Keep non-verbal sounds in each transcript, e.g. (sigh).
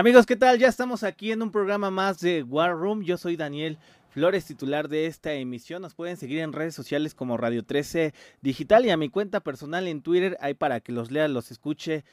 Amigos, ¿qué tal? Ya estamos aquí en un programa más de War Room. Yo soy Daniel Flores, titular de esta emisión. Nos pueden seguir en redes sociales como Radio 13 Digital y a mi cuenta personal en Twitter, ahí para que los lea, los escuche,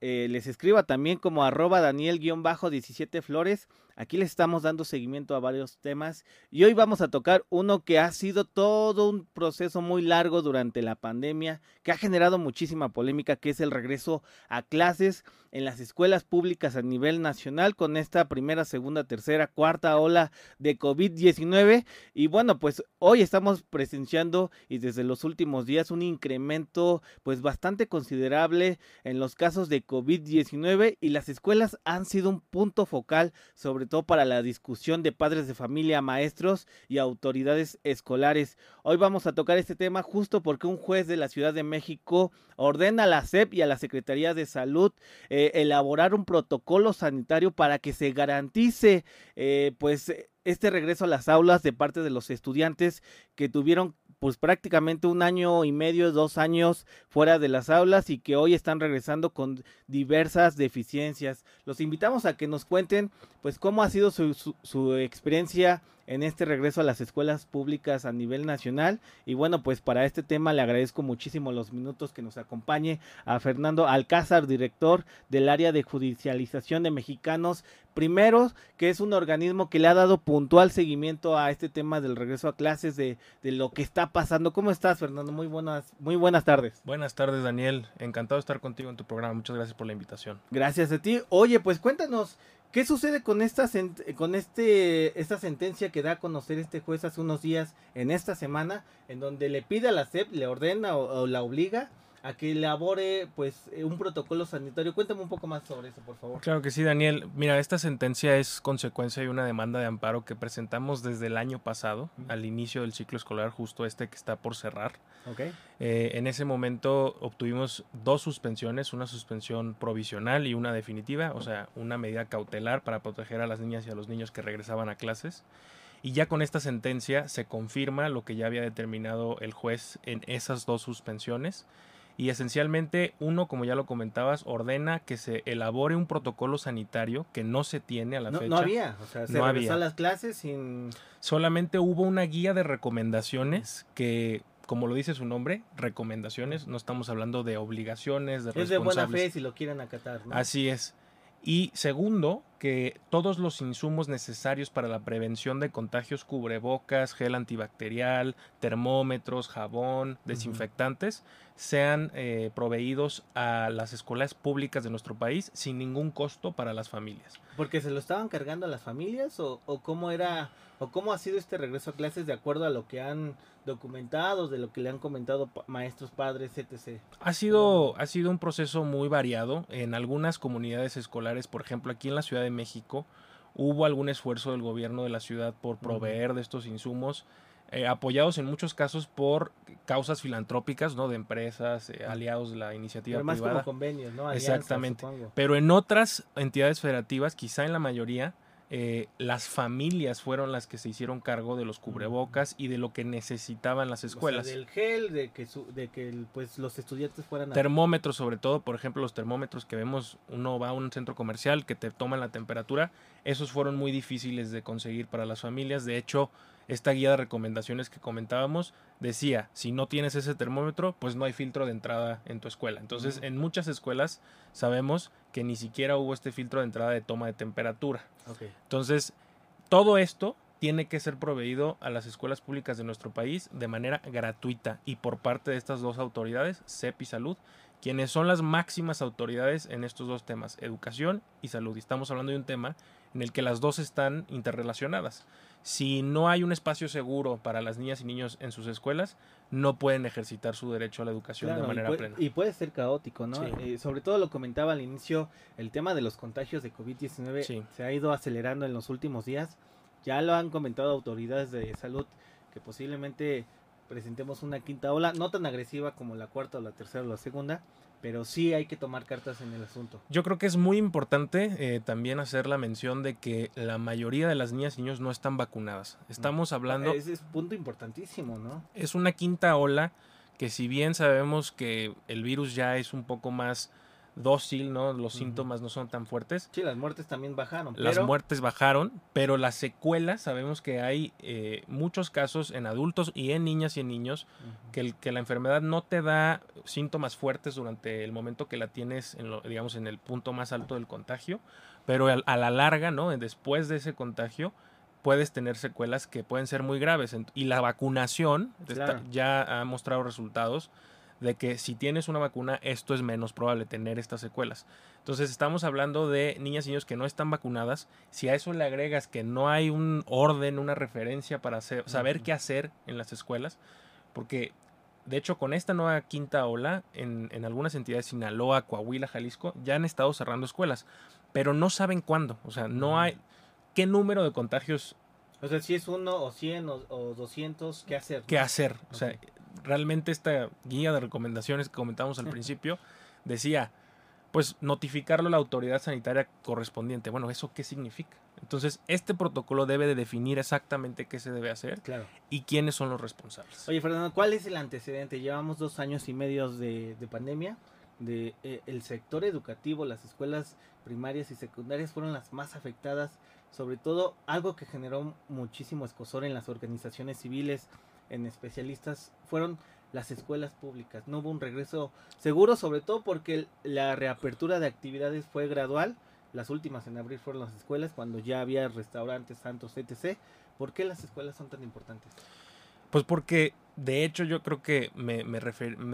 eh, les escriba también como arroba Daniel-17 Flores. Aquí les estamos dando seguimiento a varios temas y hoy vamos a tocar uno que ha sido todo un proceso muy largo durante la pandemia, que ha generado muchísima polémica, que es el regreso a clases en las escuelas públicas a nivel nacional con esta primera, segunda, tercera, cuarta ola de COVID-19. Y bueno, pues hoy estamos presenciando y desde los últimos días un incremento pues bastante considerable en los casos de COVID-19 y las escuelas han sido un punto focal sobre todo para la discusión de padres de familia, maestros y autoridades escolares. Hoy vamos a tocar este tema justo porque un juez de la Ciudad de México ordena a la SEP y a la Secretaría de Salud eh, elaborar un protocolo sanitario para que se garantice eh, pues este regreso a las aulas de parte de los estudiantes que tuvieron pues prácticamente un año y medio, dos años fuera de las aulas y que hoy están regresando con diversas deficiencias. Los invitamos a que nos cuenten pues cómo ha sido su, su experiencia en este regreso a las escuelas públicas a nivel nacional. Y bueno, pues para este tema le agradezco muchísimo los minutos que nos acompañe a Fernando Alcázar, director del área de judicialización de mexicanos primeros, que es un organismo que le ha dado puntual seguimiento a este tema del regreso a clases, de, de lo que está pasando. ¿Cómo estás, Fernando? Muy buenas, muy buenas tardes. Buenas tardes, Daniel. Encantado de estar contigo en tu programa. Muchas gracias por la invitación. Gracias a ti. Oye, pues cuéntanos, ¿Qué sucede con esta con este esta sentencia que da a conocer este juez hace unos días en esta semana en donde le pide a la SEP, le ordena o, la obliga a que elabore pues eh, un protocolo sanitario. Cuéntame un poco más sobre eso, por favor. Claro que sí, Daniel. Mira, esta sentencia es consecuencia de una demanda de amparo que presentamos desde el año pasado, al inicio del ciclo escolar, justo este que está por cerrar. Eh, en ese momento obtuvimos dos suspensiones, una suspensión provisional y una definitiva, o sea, una medida cautelar para proteger a las niñas y a los niños que regresaban a clases. Y ya con esta sentencia se confirma lo que ya había determinado el juez en esas dos suspensiones. Y esencialmente uno, como ya lo comentabas, ordena que se elabore un protocolo sanitario que no se tiene a la fecha. No había, o sea, se no había. las clases sin... Solamente hubo una guía de recomendaciones que como lo dice su nombre, recomendaciones, no estamos hablando de obligaciones, de Es de buena fe si lo quieren acatar, ¿no? Así es. Y segundo, que todos los insumos necesarios para la prevención de contagios, cubrebocas, gel antibacterial, termómetros, jabón, desinfectantes, sean eh, proveídos a las escuelas públicas de nuestro país sin ningún costo para las familias. ¿Porque se lo estaban cargando a las familias o, o cómo era o cómo ha sido este regreso a clases de acuerdo a lo que han documentado, de lo que le han comentado maestros, padres, etc. Ha sido, ha sido un proceso muy variado. En algunas comunidades escolares, por ejemplo, aquí en la Ciudad de México, hubo algún esfuerzo del gobierno de la ciudad por proveer de estos insumos eh, apoyados en muchos casos por causas filantrópicas, ¿no? De empresas, eh, aliados de la iniciativa Pero más Como convenios, ¿no? Exactamente. Pero en otras entidades federativas, quizá en la mayoría, eh, las familias fueron las que se hicieron cargo de los cubrebocas y de lo que necesitaban las escuelas. del gel, de que, de que pues, los estudiantes fueran... Termómetros sobre todo, por ejemplo, los termómetros que vemos, uno va a un centro comercial que te toman la temperatura, esos fueron muy difíciles de conseguir para las familias. De hecho, esta guía de recomendaciones que comentábamos decía, si no tienes ese termómetro, pues no hay filtro de entrada en tu escuela. Entonces, en muchas escuelas sabemos que ni siquiera hubo este filtro de entrada de toma de temperatura. Entonces, todo esto tiene que ser proveído a las escuelas públicas de nuestro país de manera gratuita y por parte de estas dos autoridades, CEP y Salud, quienes son las máximas autoridades en estos dos temas, educación y salud. Y estamos hablando de un tema en el que las dos están interrelacionadas. Si no hay un espacio seguro para las niñas y niños en sus escuelas, no pueden ejercitar su derecho a la educación de manera plena. Y puede ser caótico, ¿no? Eh, sobre todo lo comentaba al inicio, el tema de los contagios de COVID-19 se ha ido acelerando en los últimos días. Ya lo han comentado autoridades de salud que posiblemente presentemos una quinta ola, no tan agresiva como la cuarta o la tercera o la segunda, pero sí hay que tomar cartas en el asunto. Yo creo que es muy importante eh, también hacer la mención de que la mayoría de las niñas y niños no están vacunadas. Estamos hablando... Ese es punto importantísimo, ¿no? Es una quinta ola que si bien sabemos que el virus ya es un poco más dócil, ¿no? Los síntomas no son tan fuertes. Sí, las muertes también bajaron. Las muertes bajaron, pero las secuelas, sabemos que hay eh, muchos casos en adultos y en niñas y en niños que, que, la enfermedad no te da síntomas fuertes durante el momento que la tienes, en lo, digamos, en el punto más alto del contagio, pero a, la larga, ¿no? Después de ese contagio, puedes tener secuelas que pueden ser muy graves. Y la vacunación ya ha mostrado resultados de que si tienes una vacuna, esto es menos probable tener estas secuelas. Entonces estamos hablando de niñas y niños que no están vacunadas. Si a eso le agregas que no hay un orden, una referencia para saber qué hacer en las escuelas, porque de hecho con esta nueva quinta ola, en, en algunas entidades, Sinaloa, Coahuila, Jalisco, ya han estado cerrando escuelas, pero no saben cuándo. O sea, no hay... ¿Qué número de contagios o sea, si es uno o cien o, o 200, ¿qué hacer? ¿Qué hacer? O sea, realmente esta guía de recomendaciones que comentamos al principio decía, pues notificarlo a la autoridad sanitaria correspondiente. Bueno, ¿eso qué significa? Entonces, este protocolo debe de definir exactamente qué se debe hacer y quiénes son los responsables. Oye, Fernando, ¿cuál es el antecedente? Llevamos dos años y medio de, pandemia. De, eh, el sector educativo, las escuelas primarias y secundarias fueron las más afectadas. Sobre todo, algo que generó muchísimo escosor en las organizaciones civiles, en especialistas fueron las escuelas públicas. No hubo un regreso seguro, sobre todo porque la reapertura de actividades fue gradual. Las últimas en abrir fueron las escuelas, cuando ya había restaurantes, santos, etc. ¿Por qué las escuelas son tan importantes? Pues porque, de hecho, yo creo que me,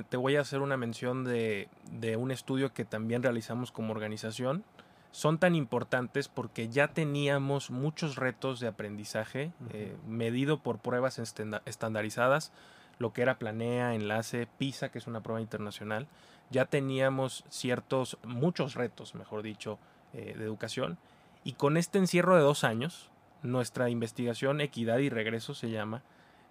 te voy a hacer una mención de, de un estudio que también realizamos como organización son tan importantes porque ya teníamos muchos retos de aprendizaje eh, medido por pruebas estandarizadas, lo que era Planea, Enlace, PISA, que es una prueba internacional. Ya teníamos ciertos, muchos retos, mejor dicho, eh, de educación. Y con este encierro de dos años, nuestra investigación Equidad y Regreso se llama,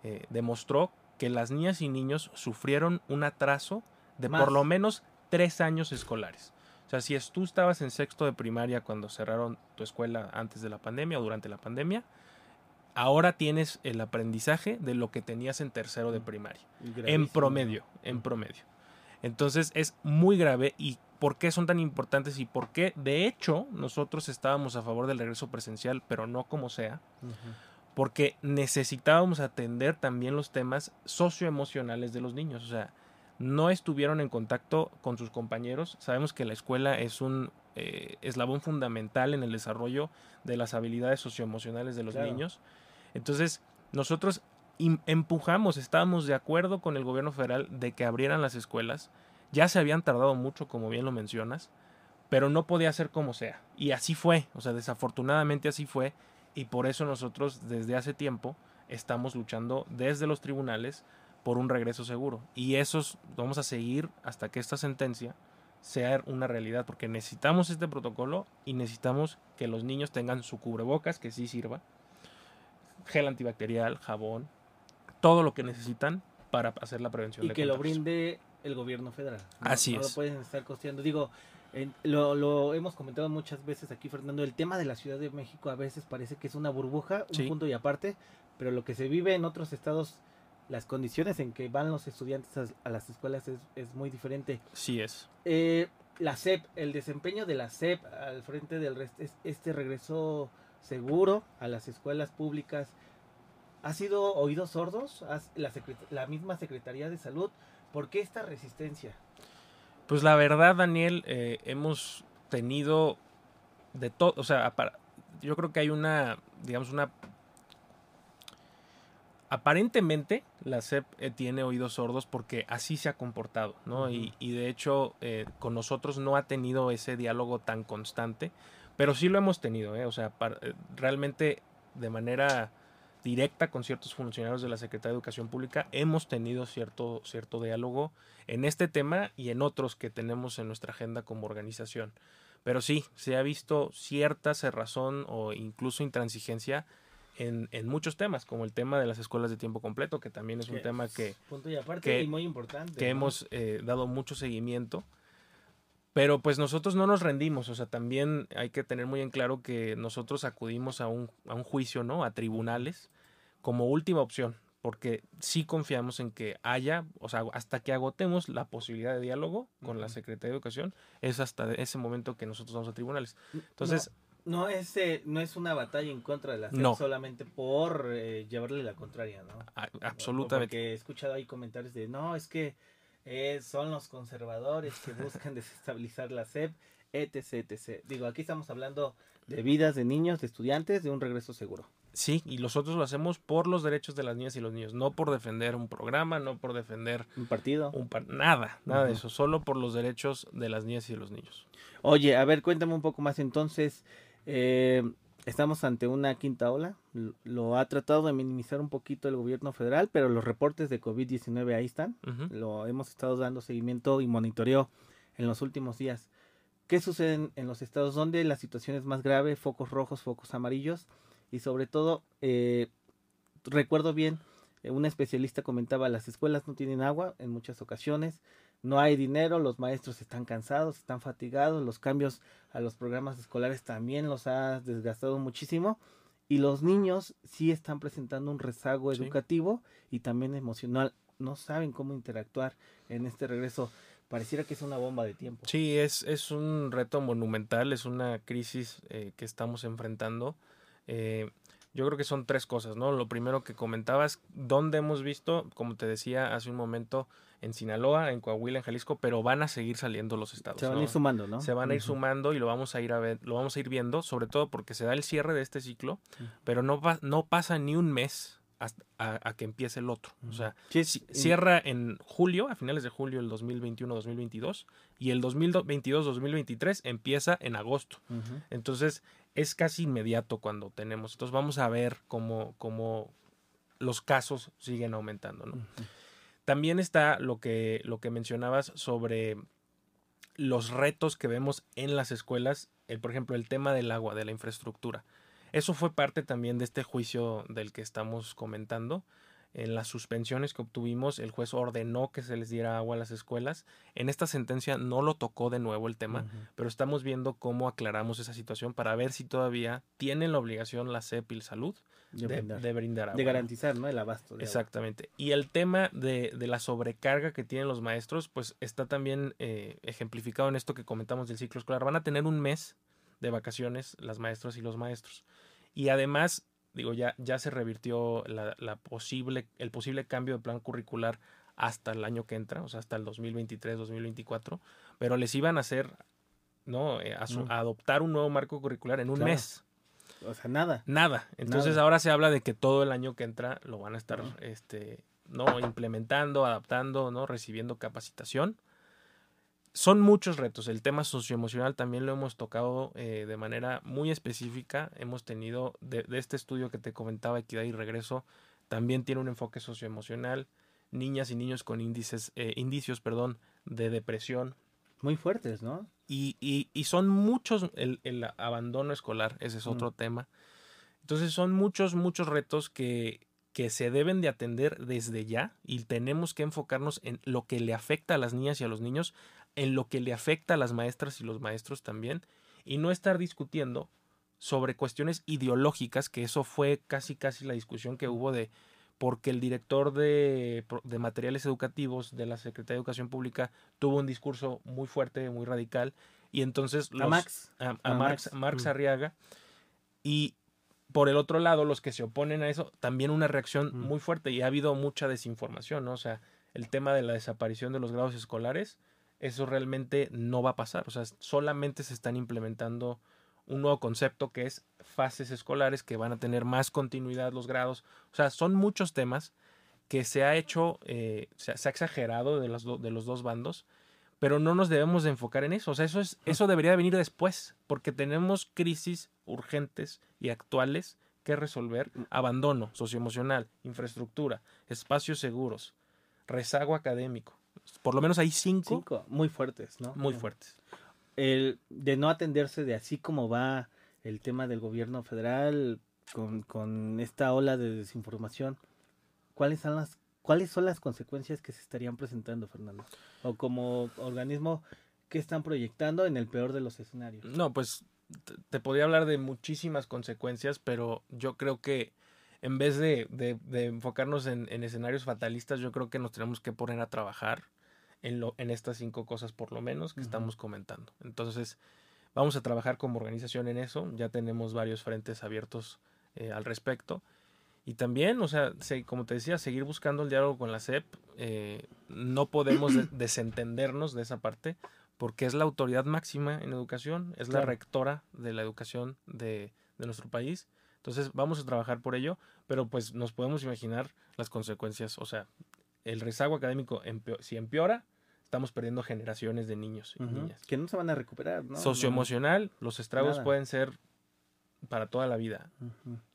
eh, demostró que las niñas y niños sufrieron un atraso de por lo menos tres años escolares. O sea, si tú estabas en sexto de primaria cuando cerraron tu escuela antes de la pandemia o durante la pandemia, ahora tienes el aprendizaje de lo que tenías en tercero de primaria. En promedio, en promedio. Entonces es muy grave y por qué son tan importantes y por qué, de hecho, nosotros estábamos a favor del regreso presencial, pero no como sea, porque necesitábamos atender también los temas socioemocionales de los niños. O sea, no estuvieron en contacto con sus compañeros. Sabemos que la escuela es un eh, eslabón fundamental en el desarrollo de las habilidades socioemocionales de los niños. Entonces, nosotros empujamos, estábamos de acuerdo con el gobierno federal de que abrieran las escuelas. Ya se habían tardado mucho, como bien lo mencionas, pero no podía ser como sea. Y así fue, o sea, desafortunadamente así fue. Y por eso nosotros desde hace tiempo estamos luchando desde los tribunales por un regreso seguro. Y esos vamos a seguir hasta que esta sentencia sea una realidad, porque necesitamos este protocolo y necesitamos que los niños tengan su cubrebocas, que sí sirva, gel antibacterial, jabón, todo lo que necesitan para hacer la prevención. Y que lo brinde el gobierno federal. Así es. No lo pueden estar costeando. Digo, lo, hemos comentado muchas veces aquí, Fernando, el tema de la Ciudad de México a veces parece que es una burbuja, un punto y aparte, pero lo que se vive en otros estados, las condiciones en que van los estudiantes a, las escuelas es, muy diferente. Sí es. Eh, la SEP, el desempeño de la SEP al frente del resto, este regreso seguro a las escuelas públicas, ¿ha sido oídos sordos? La, la misma Secretaría de Salud, ¿por qué esta resistencia? Pues la verdad, Daniel, eh, hemos tenido de todo, o sea, yo creo que hay una, digamos, una... Aparentemente la SEP eh, tiene oídos sordos porque así se ha comportado, ¿no? y, de hecho eh, con nosotros no ha tenido ese diálogo tan constante, pero sí lo hemos tenido, ¿eh? O sea, realmente de manera directa con ciertos funcionarios de la Secretaría de Educación Pública, hemos tenido cierto, cierto diálogo en este tema y en otros que tenemos en nuestra agenda como organización. Pero sí, se ha visto cierta cerrazón o incluso intransigencia en, en, muchos temas, como el tema de las escuelas de tiempo completo, que también es un tema que, que, muy importante, que hemos eh, dado mucho seguimiento. Pero pues nosotros no nos rendimos, o sea, también hay que tener muy en claro que nosotros acudimos a un, a un juicio, ¿no? A tribunales como última opción, porque sí confiamos en que haya, o sea, hasta que agotemos la posibilidad de diálogo con la Secretaría de Educación, es hasta ese momento que nosotros vamos a tribunales. Entonces... No, es, eh, no es una batalla en contra de la no. solamente por eh, llevarle la contraria, ¿no? absolutamente. Porque he escuchado ahí comentarios de, no, es que eh, son los conservadores que (laughs) buscan desestabilizar la SEP, etc, etc. Digo, aquí estamos hablando de vidas de niños, de estudiantes, de un regreso seguro. Sí, y nosotros lo hacemos por los derechos de las niñas y los niños, no por defender un programa, no por defender un partido, un nada, nada de eso, solo por los derechos de las niñas y de los niños. Oye, a ver, cuéntame un poco más entonces. Eh, estamos ante una quinta ola. Lo ha tratado de minimizar un poquito el gobierno federal, pero los reportes de COVID-19 ahí están. Lo hemos estado dando seguimiento y monitoreo en los últimos días. ¿Qué sucede en los estados donde la situación es más grave? Focos rojos, focos amarillos y sobre todo, eh, recuerdo bien, eh, un especialista comentaba, las escuelas no tienen agua en muchas ocasiones, no hay dinero, los maestros están cansados, están fatigados, los cambios a los programas escolares también los ha desgastado muchísimo y los niños sí están presentando un rezago educativo y también emocional, no saben cómo interactuar en este regreso. Pareciera que es una bomba de tiempo. Sí, es, es un reto monumental, es una crisis eh, que estamos enfrentando eh, yo creo que son tres cosas, ¿no? Lo primero que comentabas, ¿dónde hemos visto? Como te decía hace un momento, en Sinaloa, en Coahuila, en Jalisco, pero van a seguir saliendo los estados. Se van a ir sumando, ¿no? Se van a ir sumando y lo vamos a ir a ver, lo vamos a ir viendo, sobre todo porque se da el cierre de este ciclo, pero no, no pasa ni un mes hasta a, que empiece el otro. O sea, cierra en julio, a finales de julio del 2021-2022, y el 2022-2023 empieza en agosto. Entonces, es casi inmediato cuando tenemos. Entonces, vamos a ver cómo, cómo los casos siguen aumentando. También está lo que, lo que mencionabas sobre los retos que vemos en las escuelas, el, por ejemplo, el tema del agua, de la infraestructura. Eso fue parte también de este juicio del que estamos comentando. En las suspensiones que obtuvimos, el juez ordenó que se les diera agua a las escuelas. En esta sentencia no lo tocó de nuevo el tema, pero estamos viendo cómo aclaramos esa situación para ver si todavía tienen la obligación la CEP y Salud de, brindar. agua. De garantizar ¿no? el abasto. Exactamente. Y el tema de, la sobrecarga que tienen los maestros, pues está también eh, ejemplificado en esto que comentamos del ciclo escolar. Van a tener un mes de vacaciones las maestras y los maestros. Y además, digo, ya, ya se revirtió la, posible, el posible cambio de plan curricular hasta el año que entra, o sea, hasta el 2023, 2024, pero les iban a hacer, ¿no? Eh, a, adoptar un nuevo marco curricular en un mes. O sea, nada. Nada. Entonces ahora se habla de que todo el año que entra lo van a estar, este, ¿no? Implementando, adaptando, ¿no? Recibiendo capacitación son muchos retos. El tema socioemocional también lo hemos tocado eh, de manera muy específica. Hemos tenido, de, este estudio que te comentaba, Equidad y Regreso, también tiene un enfoque socioemocional. Niñas y niños con índices, eh, indicios perdón, de depresión. Muy fuertes, ¿no? Y, y, y son muchos, el, el, abandono escolar, ese es otro tema. Entonces son muchos, muchos retos que, que se deben de atender desde ya y tenemos que enfocarnos en lo que le afecta a las niñas y a los niños en lo que le afecta a las maestras y los maestros también, y no estar discutiendo sobre cuestiones ideológicas, que eso fue casi casi la discusión que hubo de porque el director de, de, materiales educativos de la Secretaría de Educación Pública tuvo un discurso muy fuerte, muy radical, y entonces a Max, a, Marx, Marx mm. Arriaga, y por el otro lado, los que se oponen a eso, también una reacción mm. muy fuerte, y ha habido mucha desinformación, ¿no? O sea, el tema de la desaparición de los grados escolares, eso realmente no va a pasar, o sea, solamente se están implementando un nuevo concepto que es fases escolares que van a tener más continuidad los grados. O sea, son muchos temas que se ha hecho, eh, se, ha exagerado de los, de los dos bandos, pero no nos debemos de enfocar en eso. O sea, eso, es, eso debería venir después, porque tenemos crisis urgentes y actuales que resolver. Abandono socioemocional, infraestructura, espacios seguros, rezago académico. Por lo menos hay cinco. Cinco, muy fuertes, ¿no? Muy fuertes el de no atenderse de así como va el tema del gobierno federal con, con esta ola de desinformación, ¿cuáles son las cuáles son las consecuencias que se estarían presentando, Fernando? O como organismo ¿qué están proyectando en el peor de los escenarios? No, pues te podría hablar de muchísimas consecuencias, pero yo creo que en vez de, de, enfocarnos en, en, escenarios fatalistas, yo creo que nos tenemos que poner a trabajar en, lo, en estas cinco cosas por lo menos que estamos comentando. Entonces, vamos a trabajar como organización en eso. Ya tenemos varios frentes abiertos eh, al respecto. Y también, o sea, como te decía, seguir buscando el diálogo con la SEP. Eh, no podemos (clears throat) desentendernos de esa parte porque es la autoridad máxima en educación, es la rectora de la educación de, de nuestro país. Entonces vamos a trabajar por ello, pero pues nos podemos imaginar las consecuencias. O sea, el rezago académico, si empeora, estamos perdiendo generaciones de niños y niñas. Que no se van a recuperar, ¿no? Socioemocional, los estragos pueden ser para toda la vida.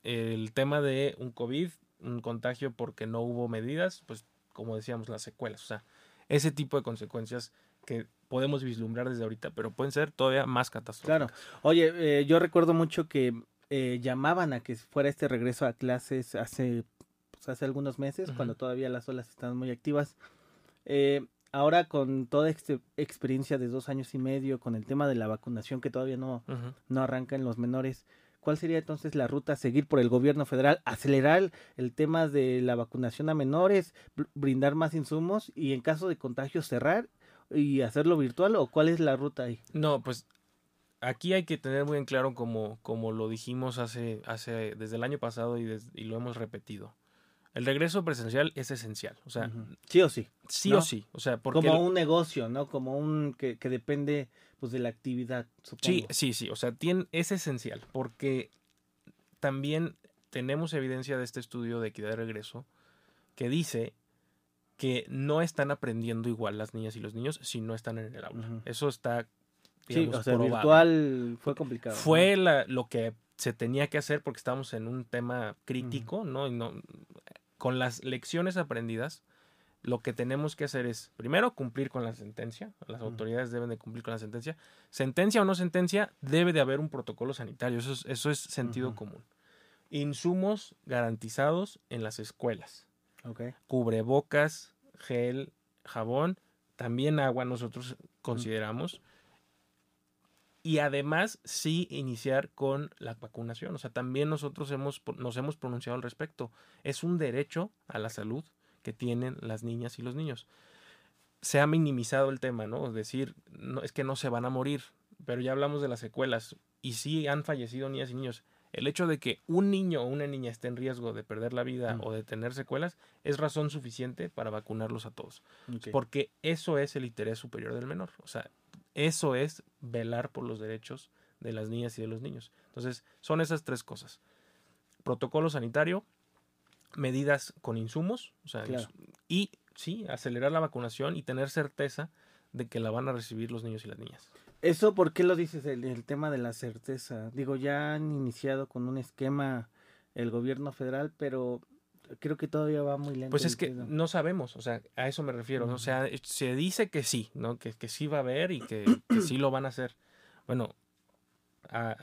El tema de un COVID, un contagio porque no hubo medidas, pues como decíamos, las secuelas. O sea, ese tipo de consecuencias que podemos vislumbrar desde ahorita, pero pueden ser todavía más catastróficas. Claro. Oye, eh, yo recuerdo mucho que eh, llamaban a que fuera este regreso a clases hace pues, hace algunos meses, cuando todavía las olas estaban muy activas. Eh, ahora con toda esta experiencia de dos años y medio, con el tema de la vacunación que todavía no, no arranca en los menores, ¿cuál sería entonces la ruta a seguir por el gobierno federal? ¿Acelerar el tema de la vacunación a menores, brindar más insumos y en caso de contagio cerrar y hacerlo virtual o cuál es la ruta ahí? No, pues aquí hay que tener muy en claro como, como lo dijimos hace, hace desde el año pasado y, y lo hemos repetido. El regreso presencial es esencial, o sea, sí o sí. Sí o sí, o sea, porque como un negocio, ¿no? Como un que, que, depende pues de la actividad, supongo. Sí, sí, sí, o sea, tiene, es esencial porque también tenemos evidencia de este estudio de equidad de regreso que dice que no están aprendiendo igual las niñas y los niños si no están en el aula. Eso está digamos, sí, o sea, virtual fue complicado. Fue la, lo que se tenía que hacer porque estamos en un tema crítico, ¿no? Y no con las lecciones aprendidas, lo que tenemos que hacer es, primero, cumplir con la sentencia. Las autoridades deben de cumplir con la sentencia. Sentencia o no sentencia, debe de haber un protocolo sanitario. Eso es, eso es sentido común. Insumos garantizados en las escuelas. Cubrebocas, gel, jabón, también agua nosotros consideramos y además sí iniciar con la vacunación. O sea, también nosotros hemos, nos hemos pronunciado al respecto. Es un derecho a la salud que tienen las niñas y los niños. Se ha minimizado el tema, ¿no? Es decir, no, es que no se van a morir, pero ya hablamos de las secuelas y sí han fallecido niñas y niños. El hecho de que un niño o una niña esté en riesgo de perder la vida o de tener secuelas es razón suficiente para vacunarlos a todos. Porque eso es el interés superior del menor. O sea, eso es velar por los derechos de las niñas y de los niños. Entonces, son esas tres cosas. Protocolo sanitario, medidas con insumos, o sea, y sí, acelerar la vacunación y tener certeza de que la van a recibir los niños y las niñas. ¿Eso por qué lo dices, el, el tema de la certeza? Digo, ya han iniciado con un esquema el gobierno federal, pero creo que todavía va muy lento. Pues es que no sabemos, o sea, a eso me refiero. O sea, se dice que sí, ¿no? Que, que sí va a haber y que, (clears throat) sí lo van a hacer. Bueno,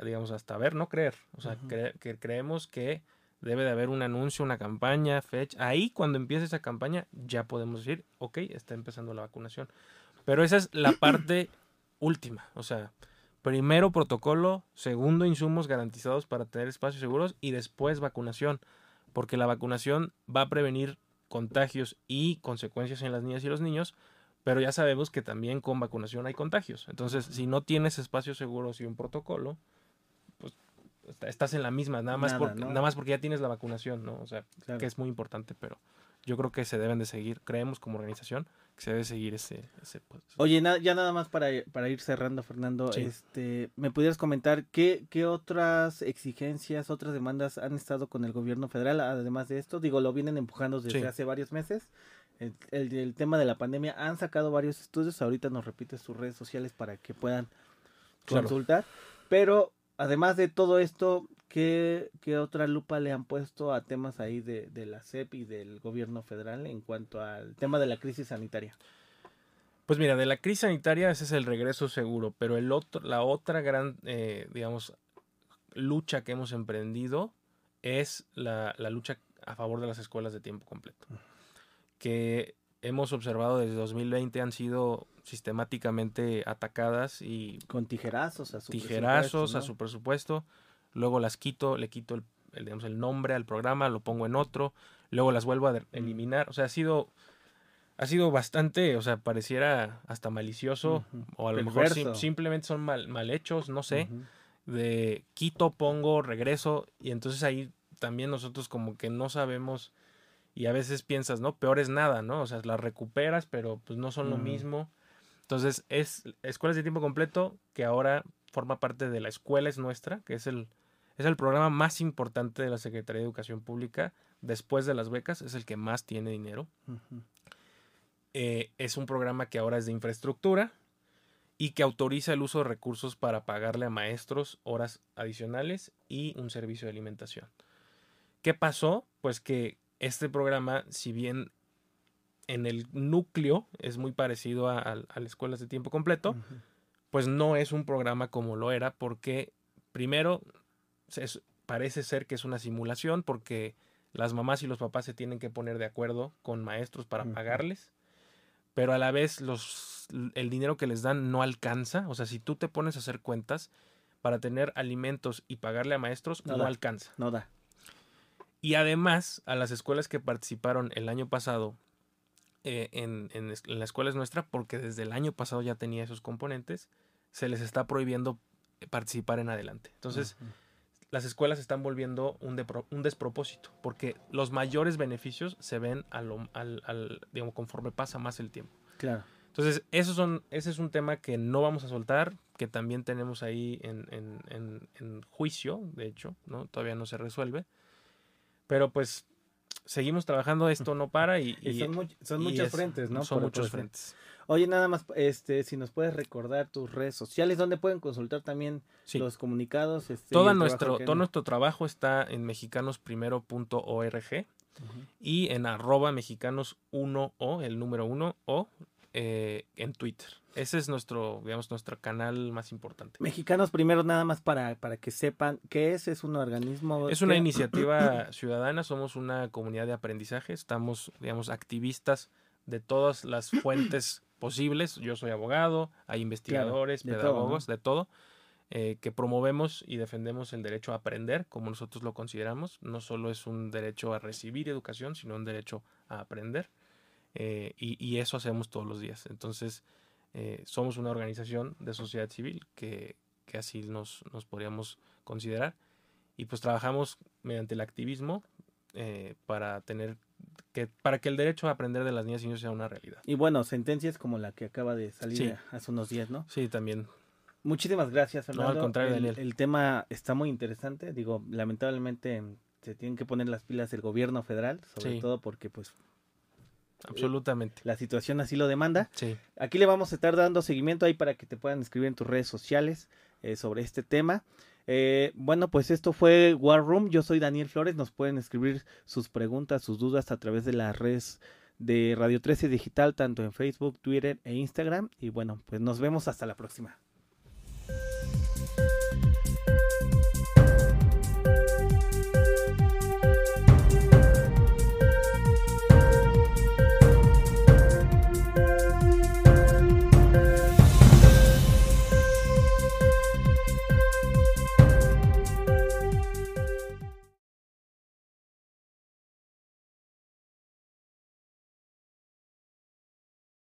digamos, hasta ver, no creer. O sea, que creemos que debe de haber un anuncio, una campaña, fecha. Ahí, cuando empiece esa campaña, ya podemos decir, ok, está empezando la vacunación. Pero esa es la (clears throat) parte última. O sea, primero protocolo, segundo insumos garantizados para tener espacios seguros y después vacunación. Porque la vacunación va a prevenir contagios y consecuencias en las niñas y los niños, pero ya sabemos que también con vacunación hay contagios. Entonces, si no tienes espacios seguros y un protocolo, pues estás en la misma, nada más, porque, nada más porque ya tienes la vacunación, ¿no? O sea, que es muy importante, pero yo creo que se deben de seguir, creemos como organización que se debe seguir ese... ese pues, Oye, ya nada más para, para ir cerrando, Fernando, este, ¿me pudieras comentar qué, qué otras exigencias, otras demandas han estado con el gobierno federal, además de esto? Digo, lo vienen empujando desde hace varios meses el, tema de la pandemia. Han sacado varios estudios, ahorita nos repites sus redes sociales para que puedan consultar. Pero además de todo esto, ¿qué, ¿qué, otra lupa le han puesto a temas ahí de, de, la CEP y del gobierno federal en cuanto al tema de la crisis sanitaria? Pues mira, de la crisis sanitaria ese es el regreso seguro, pero el otro, la otra gran, eh, digamos, lucha que hemos emprendido es la, la, lucha a favor de las escuelas de tiempo completo que hemos observado desde 2020 han sido sistemáticamente atacadas y con tijerazos a su tijerazos a su presupuesto luego las quito le quito el, digamos, el nombre al programa lo pongo en otro luego las vuelvo a mm. eliminar o sea ha sido ha sido bastante o sea pareciera hasta malicioso o a lo mejor simplemente son mal, mal hechos no sé de quito pongo regreso y entonces ahí también nosotros como que no sabemos y a veces piensas, ¿no? Peor es nada, ¿no? O sea, las recuperas, pero pues no son lo mismo. Entonces, es escuelas de tiempo completo que ahora forma parte de la escuela es nuestra, que es el, es el programa más importante de la Secretaría de Educación Pública, después de las becas, es el que más tiene dinero. Eh, es un programa que ahora es de infraestructura y que autoriza el uso de recursos para pagarle a maestros horas adicionales y un servicio de alimentación. ¿Qué pasó? Pues que este programa, si bien en el núcleo es muy parecido a, las escuelas de tiempo completo, pues no es un programa como lo era porque primero parece ser que es una simulación porque las mamás y los papás se tienen que poner de acuerdo con maestros para pagarles, pero a la vez los, el dinero que les dan no alcanza, o sea, si tú te pones a hacer cuentas para tener alimentos y pagarle a maestros, no alcanza. No da. Y además, a las escuelas que participaron el año pasado eh, en, en, la escuela es nuestra, porque desde el año pasado ya tenía esos componentes, se les está prohibiendo participar en adelante. Entonces, las escuelas están volviendo un, un, despropósito, porque los mayores beneficios se ven al, al, digamos, conforme pasa más el tiempo. Claro. Entonces, esos son, ese es un tema que no vamos a soltar, que también tenemos ahí en, en, en juicio, de hecho, ¿no? Todavía no se resuelve. Pero pues seguimos trabajando, esto no para y... son, muchos frentes, ¿no? Son muchos frentes. Oye, nada más, este, si nos puedes recordar tus redes sociales, donde pueden consultar también los comunicados. Este, todo, nuestro, todo nuestro trabajo está en mexicanosprimero.org y en arroba mexicanos1o, el número 1 o eh, en Twitter. Ese es nuestro, digamos, nuestro canal más importante. Mexicanos primero, nada más para, para que sepan qué es, es un organismo. Es una iniciativa (clears throat) ciudadana, somos una comunidad de aprendizaje, estamos, digamos, activistas de todas las (clears throat) fuentes posibles. Yo soy abogado, hay investigadores, pedagogos, de todo. Eh, que promovemos y defendemos el derecho a aprender, como nosotros lo consideramos. No solo es un derecho a recibir educación, sino un derecho a aprender. Eh, y, eso hacemos todos los días. Entonces, eh, somos una organización de sociedad civil que, así nos, podríamos considerar. Y pues trabajamos mediante el activismo eh, para tener que para que el derecho a aprender de las niñas y niños sea una realidad. Y bueno, sentencias como la que acaba de salir hace unos días, ¿no? Sí, también. Muchísimas gracias, Fernando. No, al contrario, el, el, tema está muy interesante. Digo, lamentablemente se tienen que poner las pilas el gobierno federal, sobre todo porque pues Absolutamente. La situación así lo demanda. Sí. Aquí le vamos a estar dando seguimiento ahí para que te puedan escribir en tus redes sociales eh, sobre este tema. Eh, bueno, pues esto fue War Room. Yo soy Daniel Flores. Nos pueden escribir sus preguntas, sus dudas a través de las redes de Radio 13 Digital, tanto en Facebook, Twitter e Instagram. Y bueno, pues nos vemos hasta la próxima.